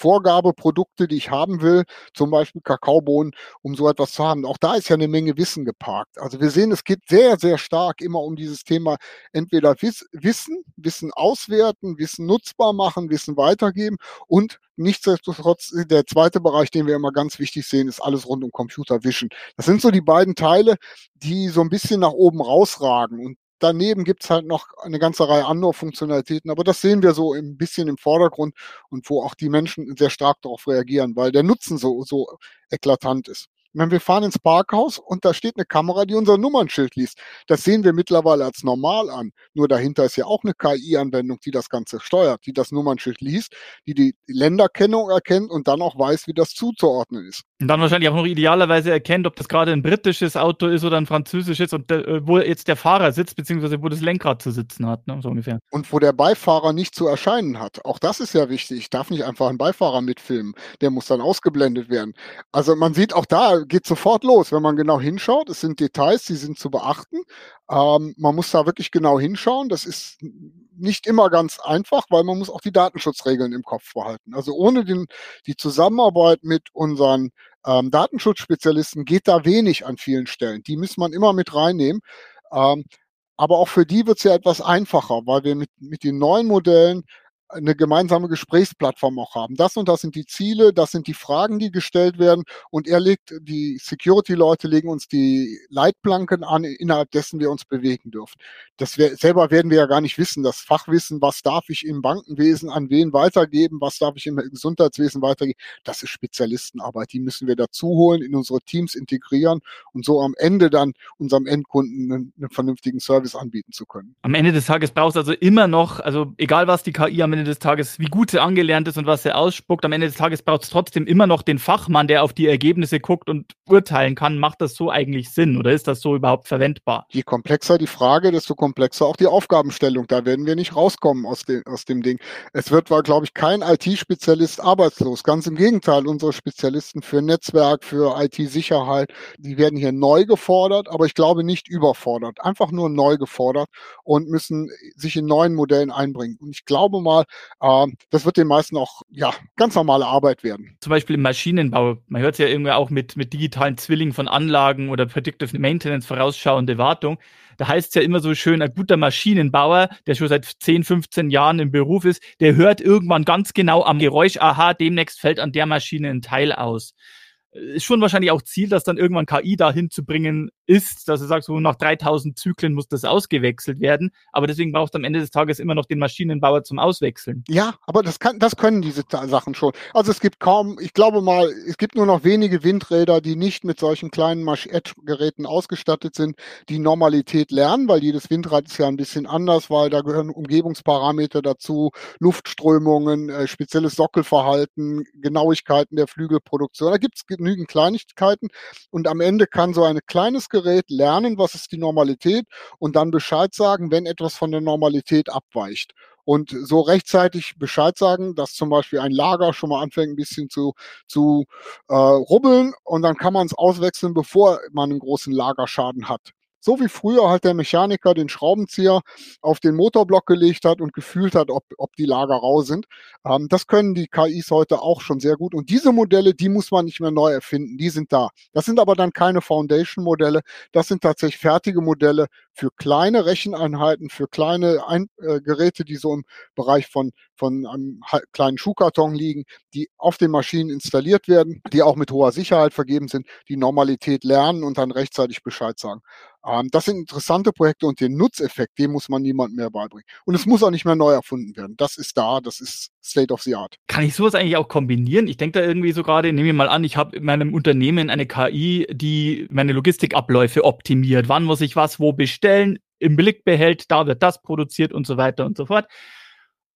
Vorgabeprodukte, die ich haben will, zum Beispiel Kakaobohnen, um so etwas zu haben. Auch da ist ja eine Menge Wissen geparkt. Also wir sehen, es geht sehr, sehr stark immer um dieses Thema entweder Wissen, Wissen auswerten, Wissen nutzbar machen, Wissen weitergeben und nichtsdestotrotz der zweite Bereich, den wir immer ganz wichtig sehen, ist alles rund um Computer Vision. Das sind so die beiden Teile, die so ein bisschen nach oben rausragen und daneben gibt's halt noch eine ganze Reihe anderer Funktionalitäten, aber das sehen wir so ein bisschen im Vordergrund und wo auch die Menschen sehr stark darauf reagieren, weil der Nutzen so, so eklatant ist. Wenn wir fahren ins Parkhaus und da steht eine Kamera, die unser Nummernschild liest. Das sehen wir mittlerweile als normal an. Nur dahinter ist ja auch eine KI-Anwendung, die das Ganze steuert, die das Nummernschild liest, die die Länderkennung erkennt und dann auch weiß, wie das zuzuordnen ist. Und dann wahrscheinlich auch noch idealerweise erkennt, ob das gerade ein britisches Auto ist oder ein französisches und äh, wo jetzt der Fahrer sitzt, beziehungsweise wo das Lenkrad zu sitzen hat, ne? so ungefähr. Und wo der Beifahrer nicht zu erscheinen hat. Auch das ist ja wichtig. Ich darf nicht einfach einen Beifahrer mitfilmen. Der muss dann ausgeblendet werden. Also man sieht auch da, geht sofort los, wenn man genau hinschaut. Es sind Details, die sind zu beachten. Ähm, man muss da wirklich genau hinschauen. Das ist nicht immer ganz einfach, weil man muss auch die Datenschutzregeln im Kopf behalten. Also ohne den, die Zusammenarbeit mit unseren ähm, Datenschutzspezialisten geht da wenig an vielen Stellen. Die muss man immer mit reinnehmen. Ähm, aber auch für die wird es ja etwas einfacher, weil wir mit, mit den neuen Modellen eine gemeinsame Gesprächsplattform auch haben. Das und das sind die Ziele, das sind die Fragen, die gestellt werden und er legt, die Security-Leute legen uns die Leitplanken an, innerhalb dessen wir uns bewegen dürfen. Das wär, selber werden wir ja gar nicht wissen, das Fachwissen, was darf ich im Bankenwesen an wen weitergeben, was darf ich im Gesundheitswesen weitergeben, das ist Spezialistenarbeit, die müssen wir dazu holen, in unsere Teams integrieren und so am Ende dann unserem Endkunden einen, einen vernünftigen Service anbieten zu können. Am Ende des Tages brauchst du also immer noch, also egal was die KI am Ende Ende des Tages, wie gut sie angelernt ist und was sie ausspuckt. Am Ende des Tages braucht es trotzdem immer noch den Fachmann, der auf die Ergebnisse guckt und urteilen kann. Macht das so eigentlich Sinn oder ist das so überhaupt verwendbar? Je komplexer die Frage, desto komplexer auch die Aufgabenstellung. Da werden wir nicht rauskommen aus dem, aus dem Ding. Es wird, glaube ich, kein IT-Spezialist arbeitslos. Ganz im Gegenteil, unsere Spezialisten für Netzwerk, für IT-Sicherheit, die werden hier neu gefordert, aber ich glaube nicht überfordert. Einfach nur neu gefordert und müssen sich in neuen Modellen einbringen. Und ich glaube mal, das wird den meisten auch ja ganz normale Arbeit werden. Zum Beispiel im Maschinenbau. Man hört es ja irgendwie auch mit, mit digitalen Zwillingen von Anlagen oder Predictive Maintenance, vorausschauende Wartung. Da heißt es ja immer so schön, ein guter Maschinenbauer, der schon seit 10, 15 Jahren im Beruf ist, der hört irgendwann ganz genau am Geräusch, aha, demnächst fällt an der Maschine ein Teil aus ist schon wahrscheinlich auch Ziel, dass dann irgendwann KI dahin zu bringen ist, dass er sagt, so nach 3000 Zyklen muss das ausgewechselt werden. Aber deswegen braucht am Ende des Tages immer noch den Maschinenbauer zum Auswechseln. Ja, aber das kann, das können diese Sachen schon. Also es gibt kaum, ich glaube mal, es gibt nur noch wenige Windräder, die nicht mit solchen kleinen Edge-Geräten ausgestattet sind, die Normalität lernen, weil jedes Windrad ist ja ein bisschen anders, weil da gehören Umgebungsparameter dazu, Luftströmungen, äh, spezielles Sockelverhalten, Genauigkeiten der Flügelproduktion. Da gibt es genügend Kleinigkeiten und am Ende kann so ein kleines Gerät lernen, was ist die Normalität und dann Bescheid sagen, wenn etwas von der Normalität abweicht. Und so rechtzeitig Bescheid sagen, dass zum Beispiel ein Lager schon mal anfängt, ein bisschen zu, zu äh, rubbeln und dann kann man es auswechseln, bevor man einen großen Lagerschaden hat. So wie früher halt der Mechaniker den Schraubenzieher auf den Motorblock gelegt hat und gefühlt hat, ob, ob die Lager rau sind. Ähm, das können die KIs heute auch schon sehr gut. Und diese Modelle, die muss man nicht mehr neu erfinden. Die sind da. Das sind aber dann keine Foundation-Modelle. Das sind tatsächlich fertige Modelle für kleine Recheneinheiten, für kleine Ein äh, Geräte, die so im Bereich von, von einem kleinen Schuhkarton liegen, die auf den Maschinen installiert werden, die auch mit hoher Sicherheit vergeben sind, die Normalität lernen und dann rechtzeitig Bescheid sagen. Ähm, das sind interessante Projekte und den Nutzeffekt, den muss man niemand mehr beibringen. Und es muss auch nicht mehr neu erfunden werden. Das ist da, das ist State of the Art. Kann ich sowas eigentlich auch kombinieren? Ich denke da irgendwie so gerade, nehme ich mal an, ich habe in meinem Unternehmen eine KI, die meine Logistikabläufe optimiert. Wann muss ich was wo bestellen? Im Blick behält, da wird das produziert und so weiter und so fort.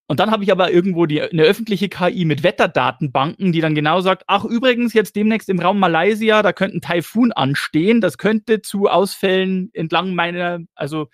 Und dann habe ich aber irgendwo die, eine öffentliche KI mit Wetterdatenbanken, die dann genau sagt, ach übrigens, jetzt demnächst im Raum Malaysia, da könnte ein Taifun anstehen, das könnte zu Ausfällen entlang meiner, also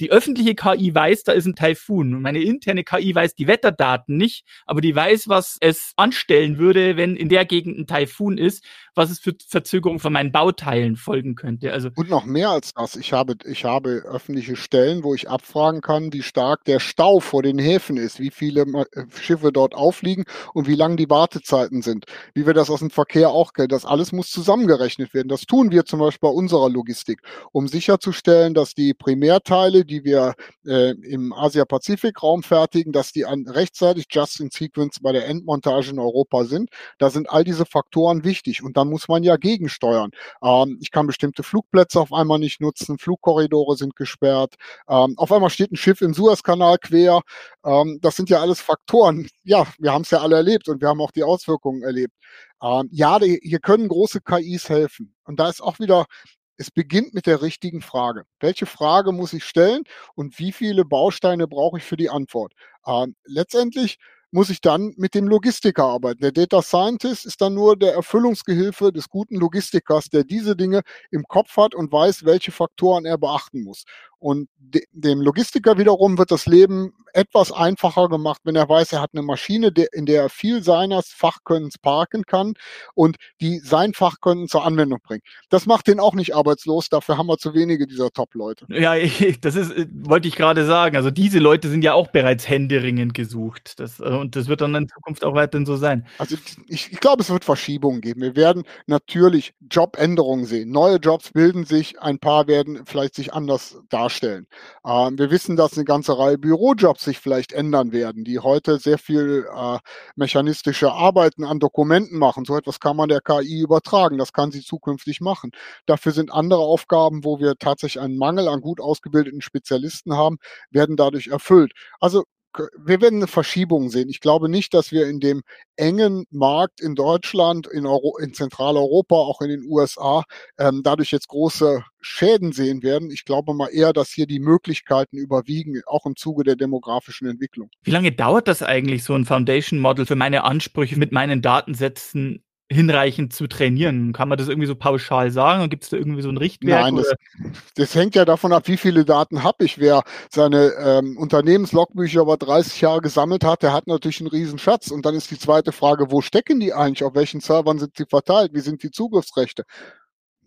die öffentliche KI weiß, da ist ein Taifun. Meine interne KI weiß die Wetterdaten nicht, aber die weiß, was es anstellen würde, wenn in der Gegend ein Taifun ist, was es für Verzögerungen von meinen Bauteilen folgen könnte. Also und noch mehr als das. Ich habe, ich habe öffentliche Stellen, wo ich abfragen kann, wie stark der Stau vor den Häfen ist, wie viele äh, Schiffe dort aufliegen und wie lang die Wartezeiten sind. Wie wir das aus dem Verkehr auch kennen. Das alles muss zusammengerechnet werden. Das tun wir zum Beispiel bei unserer Logistik, um sicherzustellen, dass die Primärteile, die wir äh, im Asia-Pazifik-Raum fertigen, dass die an, rechtzeitig just in sequence bei der Endmontage in Europa sind. Da sind all diese Faktoren wichtig und dann muss man ja gegensteuern. Ähm, ich kann bestimmte Flugplätze auf einmal nicht nutzen, Flugkorridore sind gesperrt, ähm, auf einmal steht ein Schiff im Suezkanal quer. Ähm, das sind ja alles Faktoren. Ja, wir haben es ja alle erlebt und wir haben auch die Auswirkungen erlebt. Ähm, ja, hier können große KIs helfen. Und da ist auch wieder es beginnt mit der richtigen Frage. Welche Frage muss ich stellen und wie viele Bausteine brauche ich für die Antwort? Ähm, letztendlich muss ich dann mit dem Logistiker arbeiten. Der Data Scientist ist dann nur der Erfüllungsgehilfe des guten Logistikers, der diese Dinge im Kopf hat und weiß, welche Faktoren er beachten muss. Und de dem Logistiker wiederum wird das Leben etwas einfacher gemacht, wenn er weiß, er hat eine Maschine, in der er viel seines Fachkönnens parken kann und die sein Fachkönnen zur Anwendung bringt. Das macht den auch nicht arbeitslos, dafür haben wir zu wenige dieser Top-Leute. Ja, das ist, äh, wollte ich gerade sagen. Also diese Leute sind ja auch bereits händeringend gesucht. Das, äh, und das wird dann in Zukunft auch weiterhin so sein. Also ich, ich glaube, es wird Verschiebungen geben. Wir werden natürlich Jobänderungen sehen. Neue Jobs bilden sich, ein paar werden vielleicht sich anders darstellen. Ähm, wir wissen, dass eine ganze Reihe Bürojobs sich vielleicht ändern werden, die heute sehr viel äh, mechanistische Arbeiten an Dokumenten machen. So etwas kann man der KI übertragen. Das kann sie zukünftig machen. Dafür sind andere Aufgaben, wo wir tatsächlich einen Mangel an gut ausgebildeten Spezialisten haben, werden dadurch erfüllt. Also wir werden eine Verschiebung sehen. Ich glaube nicht, dass wir in dem engen Markt in Deutschland, in, Euro, in Zentraleuropa, auch in den USA, ähm, dadurch jetzt große Schäden sehen werden. Ich glaube mal eher, dass hier die Möglichkeiten überwiegen, auch im Zuge der demografischen Entwicklung. Wie lange dauert das eigentlich, so ein Foundation Model für meine Ansprüche mit meinen Datensätzen hinreichend zu trainieren? Kann man das irgendwie so pauschal sagen? Gibt es da irgendwie so ein Richtwert? Nein, das, das, hängt ja davon ab, wie viele Daten habe ich. Wer seine ähm, Unternehmenslogbücher über 30 Jahre gesammelt hat, der hat natürlich einen riesen Schatz. Und dann ist die zweite Frage, wo stecken die eigentlich? Auf welchen Servern sind sie verteilt? Wie sind die Zugriffsrechte?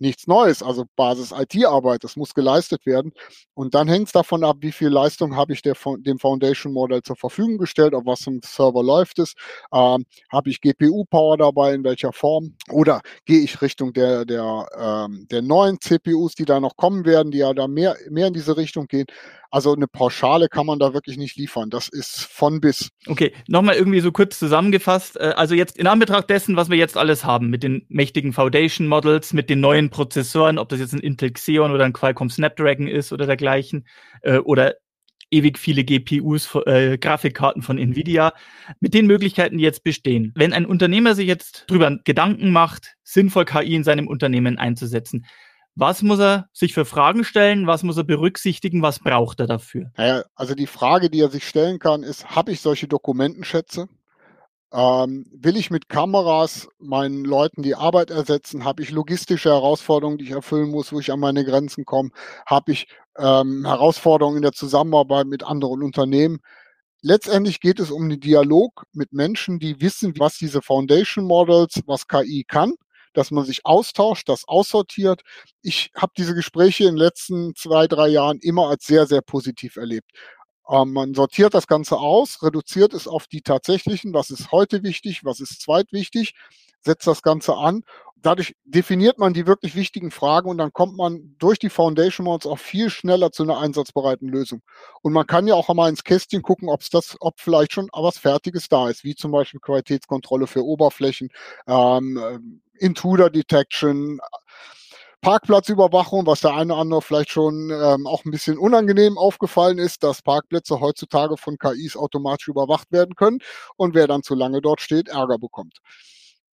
Nichts Neues, also Basis IT-Arbeit, das muss geleistet werden. Und dann hängt es davon ab, wie viel Leistung habe ich der, dem Foundation Model zur Verfügung gestellt, auf was im Server läuft es, ähm, habe ich GPU-Power dabei, in welcher Form, oder gehe ich Richtung der, der, ähm, der neuen CPUs, die da noch kommen werden, die ja da mehr, mehr in diese Richtung gehen. Also eine Pauschale kann man da wirklich nicht liefern. Das ist von bis. Okay, nochmal irgendwie so kurz zusammengefasst. Äh, also jetzt in Anbetracht dessen, was wir jetzt alles haben, mit den mächtigen Foundation Models, mit den neuen Prozessoren, ob das jetzt ein Intel Xeon oder ein Qualcomm Snapdragon ist oder dergleichen, äh, oder ewig viele GPUs, äh, Grafikkarten von Nvidia, mit den Möglichkeiten, die jetzt bestehen. Wenn ein Unternehmer sich jetzt drüber Gedanken macht, sinnvoll KI in seinem Unternehmen einzusetzen, was muss er sich für Fragen stellen? Was muss er berücksichtigen? Was braucht er dafür? Naja, also die Frage, die er sich stellen kann, ist, habe ich solche Dokumentenschätze? Ähm, will ich mit Kameras meinen Leuten die Arbeit ersetzen? Habe ich logistische Herausforderungen, die ich erfüllen muss, wo ich an meine Grenzen komme? Habe ich ähm, Herausforderungen in der Zusammenarbeit mit anderen Unternehmen? Letztendlich geht es um den Dialog mit Menschen, die wissen, was diese Foundation Models, was KI kann dass man sich austauscht, das aussortiert. Ich habe diese Gespräche in den letzten zwei, drei Jahren immer als sehr, sehr positiv erlebt. Ähm, man sortiert das Ganze aus, reduziert es auf die tatsächlichen, was ist heute wichtig, was ist zweitwichtig, setzt das Ganze an. Dadurch definiert man die wirklich wichtigen Fragen und dann kommt man durch die Foundation Mods auch viel schneller zu einer einsatzbereiten Lösung. Und man kann ja auch einmal ins Kästchen gucken, ob es das, ob vielleicht schon was Fertiges da ist, wie zum Beispiel Qualitätskontrolle für Oberflächen, ähm, äh, Intruder Detection, Parkplatzüberwachung, was der eine oder andere vielleicht schon ähm, auch ein bisschen unangenehm aufgefallen ist, dass Parkplätze heutzutage von KIs automatisch überwacht werden können und wer dann zu lange dort steht, Ärger bekommt.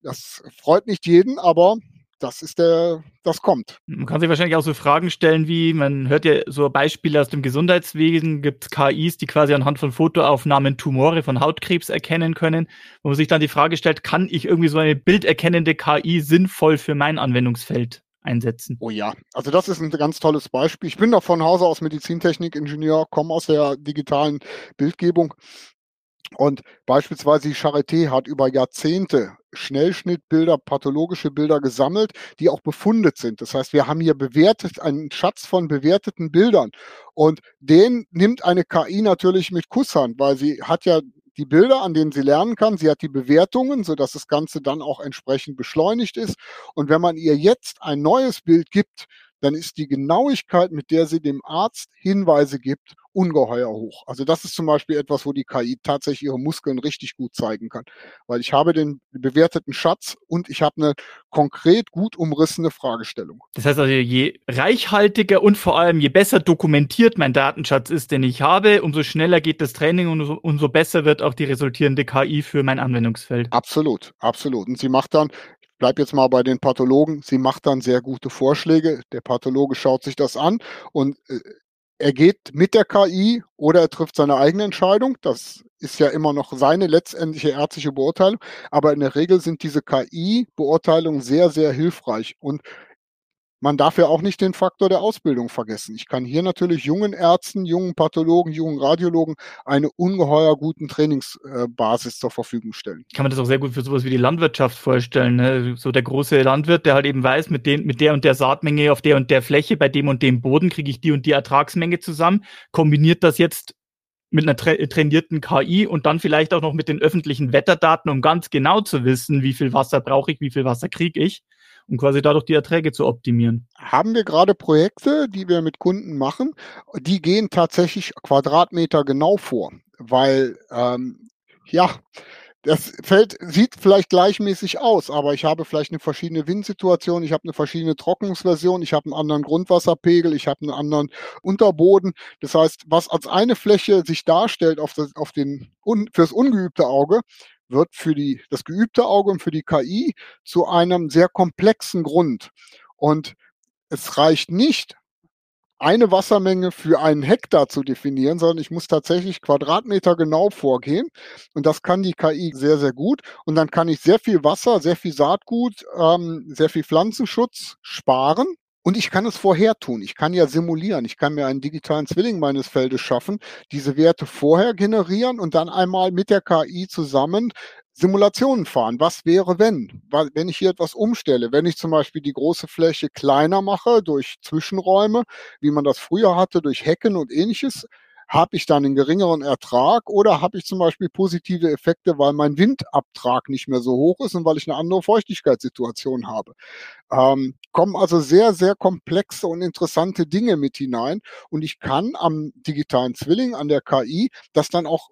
Das freut nicht jeden, aber das ist der, das kommt. Man kann sich wahrscheinlich auch so Fragen stellen, wie man hört ja so Beispiele aus dem Gesundheitswesen, gibt es KIs, die quasi anhand von Fotoaufnahmen Tumore von Hautkrebs erkennen können, wo man sich dann die Frage stellt, kann ich irgendwie so eine bilderkennende KI sinnvoll für mein Anwendungsfeld einsetzen. Oh ja, also das ist ein ganz tolles Beispiel. Ich bin doch von Hause aus Medizintechnik-Ingenieur, komme aus der digitalen Bildgebung. Und beispielsweise die Charité hat über Jahrzehnte Schnellschnittbilder, pathologische Bilder gesammelt, die auch befundet sind. Das heißt, wir haben hier bewertet, einen Schatz von bewerteten Bildern. Und den nimmt eine KI natürlich mit Kusshand, weil sie hat ja die Bilder, an denen sie lernen kann. Sie hat die Bewertungen, sodass das Ganze dann auch entsprechend beschleunigt ist. Und wenn man ihr jetzt ein neues Bild gibt, dann ist die Genauigkeit, mit der sie dem Arzt Hinweise gibt, ungeheuer hoch. Also das ist zum Beispiel etwas, wo die KI tatsächlich ihre Muskeln richtig gut zeigen kann. Weil ich habe den bewerteten Schatz und ich habe eine konkret gut umrissene Fragestellung. Das heißt also, je reichhaltiger und vor allem je besser dokumentiert mein Datenschatz ist, den ich habe, umso schneller geht das Training und umso besser wird auch die resultierende KI für mein Anwendungsfeld. Absolut, absolut. Und sie macht dann, bleib jetzt mal bei den Pathologen, sie macht dann sehr gute Vorschläge. Der Pathologe schaut sich das an und äh, er geht mit der KI oder er trifft seine eigene Entscheidung. Das ist ja immer noch seine letztendliche ärztliche Beurteilung. Aber in der Regel sind diese KI-Beurteilungen sehr, sehr hilfreich. Und man darf ja auch nicht den Faktor der Ausbildung vergessen. Ich kann hier natürlich jungen Ärzten, jungen Pathologen, jungen Radiologen eine ungeheuer guten Trainingsbasis zur Verfügung stellen. Ich kann mir das auch sehr gut für sowas wie die Landwirtschaft vorstellen. Ne? So der große Landwirt, der halt eben weiß, mit, den, mit der und der Saatmenge auf der und der Fläche, bei dem und dem Boden kriege ich die und die Ertragsmenge zusammen, kombiniert das jetzt mit einer tra trainierten KI und dann vielleicht auch noch mit den öffentlichen Wetterdaten, um ganz genau zu wissen, wie viel Wasser brauche ich, wie viel Wasser kriege ich um quasi dadurch die Erträge zu optimieren. Haben wir gerade Projekte, die wir mit Kunden machen, die gehen tatsächlich Quadratmeter genau vor, weil ähm, ja, das Feld sieht vielleicht gleichmäßig aus, aber ich habe vielleicht eine verschiedene Windsituation, ich habe eine verschiedene Trocknungsversion, ich habe einen anderen Grundwasserpegel, ich habe einen anderen Unterboden. Das heißt, was als eine Fläche sich darstellt auf, das, auf den, fürs ungeübte Auge, wird für die, das geübte Auge und für die KI zu einem sehr komplexen Grund. Und es reicht nicht, eine Wassermenge für einen Hektar zu definieren, sondern ich muss tatsächlich Quadratmeter genau vorgehen. Und das kann die KI sehr, sehr gut. Und dann kann ich sehr viel Wasser, sehr viel Saatgut, ähm, sehr viel Pflanzenschutz sparen und ich kann es vorher tun. Ich kann ja simulieren. Ich kann mir einen digitalen Zwilling meines Feldes schaffen, diese Werte vorher generieren und dann einmal mit der KI zusammen Simulationen fahren. Was wäre, wenn? Wenn ich hier etwas umstelle, wenn ich zum Beispiel die große Fläche kleiner mache durch Zwischenräume, wie man das früher hatte, durch Hecken und ähnliches, habe ich dann einen geringeren Ertrag oder habe ich zum Beispiel positive Effekte, weil mein Windabtrag nicht mehr so hoch ist und weil ich eine andere Feuchtigkeitssituation habe. Ähm, kommen also sehr, sehr komplexe und interessante Dinge mit hinein und ich kann am digitalen Zwilling, an der KI, das dann auch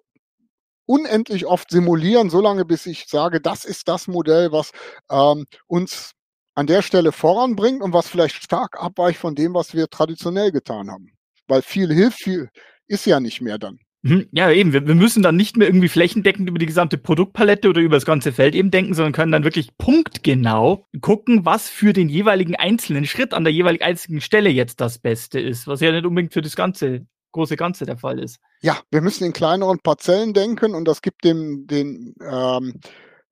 unendlich oft simulieren, solange bis ich sage, das ist das Modell, was ähm, uns an der Stelle voranbringt und was vielleicht stark abweicht von dem, was wir traditionell getan haben. Weil viel hilft, viel, ist ja nicht mehr dann. Mhm. Ja, eben. Wir, wir, müssen dann nicht mehr irgendwie flächendeckend über die gesamte Produktpalette oder über das ganze Feld eben denken, sondern können dann wirklich punktgenau gucken, was für den jeweiligen einzelnen Schritt an der jeweiligen einzigen Stelle jetzt das Beste ist, was ja nicht unbedingt für das ganze große Ganze der Fall ist. Ja, wir müssen in kleineren Parzellen denken und das gibt dem, den, ähm,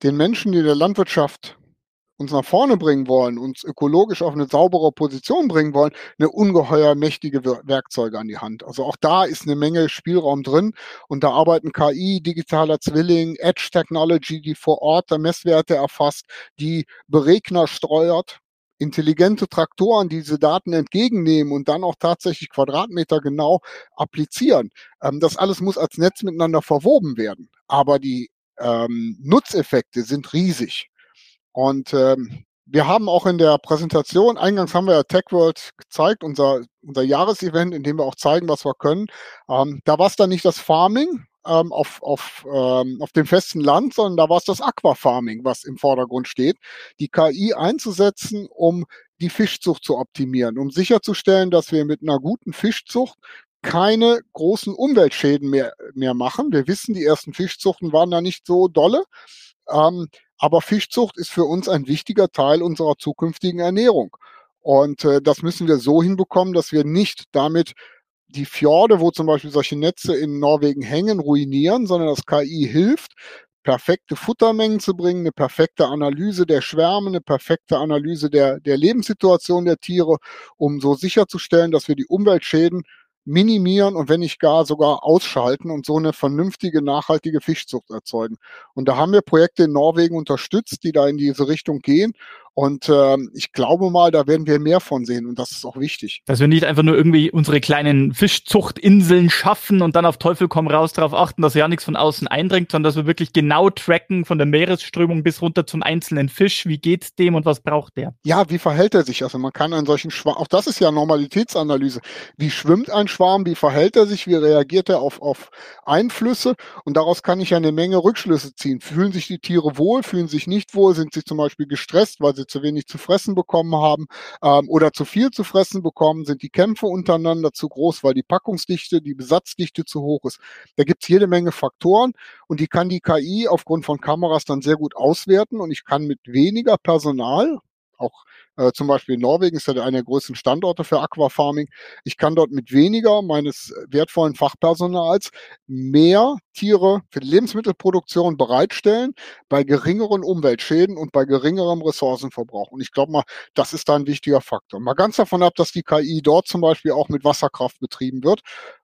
den Menschen, die in der Landwirtschaft uns nach vorne bringen wollen, uns ökologisch auf eine saubere Position bringen wollen, eine ungeheuer mächtige Werkzeuge an die Hand. Also auch da ist eine Menge Spielraum drin und da arbeiten KI, digitaler Zwilling, Edge Technology, die vor Ort der Messwerte erfasst, die Beregner steuert, intelligente Traktoren die diese Daten entgegennehmen und dann auch tatsächlich Quadratmeter genau applizieren. Ähm, das alles muss als Netz miteinander verwoben werden. Aber die ähm, Nutzeffekte sind riesig. Und ähm, wir haben auch in der Präsentation, eingangs haben wir ja TechWorld gezeigt, unser, unser Jahresevent, in dem wir auch zeigen, was wir können. Ähm, da war es dann nicht das Farming ähm, auf, auf, ähm, auf dem festen Land, sondern da war es das Aquafarming, was im Vordergrund steht, die KI einzusetzen, um die Fischzucht zu optimieren, um sicherzustellen, dass wir mit einer guten Fischzucht keine großen Umweltschäden mehr, mehr machen. Wir wissen, die ersten Fischzuchten waren da nicht so dolle. Ähm, aber Fischzucht ist für uns ein wichtiger Teil unserer zukünftigen Ernährung. Und äh, das müssen wir so hinbekommen, dass wir nicht damit die Fjorde, wo zum Beispiel solche Netze in Norwegen hängen, ruinieren, sondern dass KI hilft, perfekte Futtermengen zu bringen, eine perfekte Analyse der Schwärme, eine perfekte Analyse der, der Lebenssituation der Tiere, um so sicherzustellen, dass wir die Umweltschäden minimieren und wenn nicht gar sogar ausschalten und so eine vernünftige, nachhaltige Fischzucht erzeugen. Und da haben wir Projekte in Norwegen unterstützt, die da in diese Richtung gehen. Und ähm, ich glaube mal, da werden wir mehr von sehen und das ist auch wichtig. Dass wir nicht einfach nur irgendwie unsere kleinen Fischzuchtinseln schaffen und dann auf Teufel komm raus darauf achten, dass ja nichts von außen eindringt, sondern dass wir wirklich genau tracken von der Meeresströmung bis runter zum einzelnen Fisch. Wie geht's dem und was braucht der? Ja, wie verhält er sich? Also man kann einen solchen Schwarm, auch das ist ja Normalitätsanalyse. Wie schwimmt ein Schwarm? Wie verhält er sich? Wie reagiert er auf, auf Einflüsse? Und daraus kann ich ja eine Menge Rückschlüsse ziehen. Fühlen sich die Tiere wohl? Fühlen sich nicht wohl? Sind sie zum Beispiel gestresst, weil sie sie zu wenig zu fressen bekommen haben ähm, oder zu viel zu fressen bekommen, sind die Kämpfe untereinander zu groß, weil die Packungsdichte, die Besatzdichte zu hoch ist. Da gibt es jede Menge Faktoren und die kann die KI aufgrund von Kameras dann sehr gut auswerten und ich kann mit weniger Personal, auch äh, zum Beispiel Norwegen ist ja einer der größten Standorte für Aquafarming. Ich kann dort mit weniger meines wertvollen Fachpersonals mehr Tiere für die Lebensmittelproduktion bereitstellen bei geringeren Umweltschäden und bei geringerem Ressourcenverbrauch. Und ich glaube mal, das ist da ein wichtiger Faktor. Mal ganz davon ab, dass die KI dort zum Beispiel auch mit Wasserkraft betrieben wird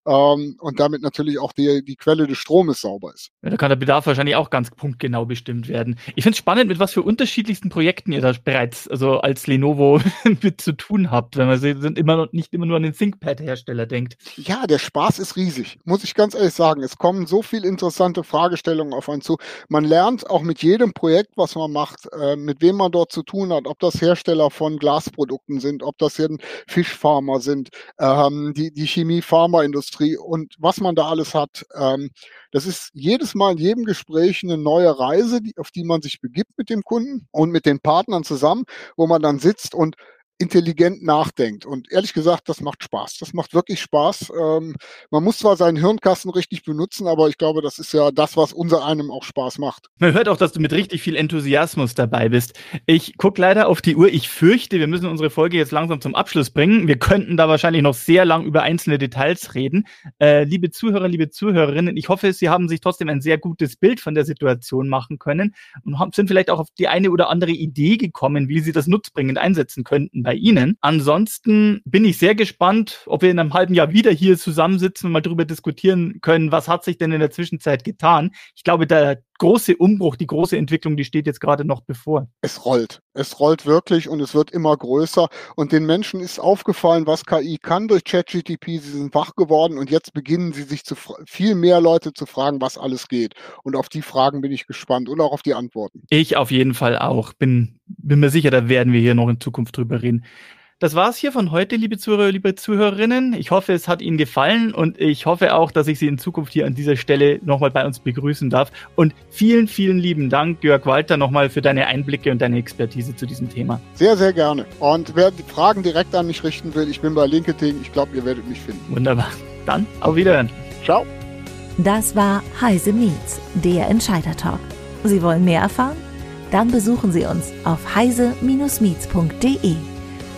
ähm, und damit natürlich auch die, die Quelle des Stromes sauber ist. Ja, da kann der Bedarf wahrscheinlich auch ganz punktgenau bestimmt werden. Ich finde es spannend, mit was für unterschiedlichsten Projekten ihr da bereits, also als Lenovo mit zu tun habt, wenn man sind immer noch, nicht immer nur an den ThinkPad-Hersteller denkt. Ja, der Spaß ist riesig, muss ich ganz ehrlich sagen. Es kommen so viele interessante Fragestellungen auf einen zu. Man lernt auch mit jedem Projekt, was man macht, äh, mit wem man dort zu tun hat, ob das Hersteller von Glasprodukten sind, ob das hier Fischfarmer sind, ähm, die, die Chemie-Pharmaindustrie und was man da alles hat. Ähm, das ist jedes Mal in jedem Gespräch eine neue Reise, auf die man sich begibt mit dem Kunden und mit den Partnern zusammen, wo man dann sitzt und intelligent nachdenkt. Und ehrlich gesagt, das macht Spaß. Das macht wirklich Spaß. Ähm, man muss zwar seinen Hirnkasten richtig benutzen, aber ich glaube, das ist ja das, was unser einem auch Spaß macht. Man hört auch, dass du mit richtig viel Enthusiasmus dabei bist. Ich gucke leider auf die Uhr. Ich fürchte, wir müssen unsere Folge jetzt langsam zum Abschluss bringen. Wir könnten da wahrscheinlich noch sehr lang über einzelne Details reden. Äh, liebe Zuhörer, liebe Zuhörerinnen, ich hoffe, Sie haben sich trotzdem ein sehr gutes Bild von der Situation machen können und sind vielleicht auch auf die eine oder andere Idee gekommen, wie Sie das nutzbringend einsetzen könnten bei Ihnen. Ansonsten bin ich sehr gespannt, ob wir in einem halben Jahr wieder hier zusammensitzen und mal darüber diskutieren können, was hat sich denn in der Zwischenzeit getan. Ich glaube, der große Umbruch, die große Entwicklung, die steht jetzt gerade noch bevor. Es rollt. Es rollt wirklich und es wird immer größer. Und den Menschen ist aufgefallen, was KI kann durch ChatGTP. Sie sind wach geworden und jetzt beginnen sie sich zu viel mehr Leute zu fragen, was alles geht. Und auf die Fragen bin ich gespannt und auch auf die Antworten. Ich auf jeden Fall auch. Bin, bin mir sicher, da werden wir hier noch in Zukunft drüber reden. Das war's hier von heute, liebe Zuhörer, liebe Zuhörerinnen. Ich hoffe, es hat Ihnen gefallen und ich hoffe auch, dass ich Sie in Zukunft hier an dieser Stelle nochmal bei uns begrüßen darf. Und vielen, vielen lieben Dank, Jörg Walter, nochmal für deine Einblicke und deine Expertise zu diesem Thema. Sehr, sehr gerne. Und wer die Fragen direkt an mich richten will, ich bin bei LinkedIn. Ich glaube, ihr werdet mich finden. Wunderbar. Dann auf Wiederhören. Ciao. Das war Heise Meets, der Entscheider Talk. Sie wollen mehr erfahren? Dann besuchen Sie uns auf heise-meets.de.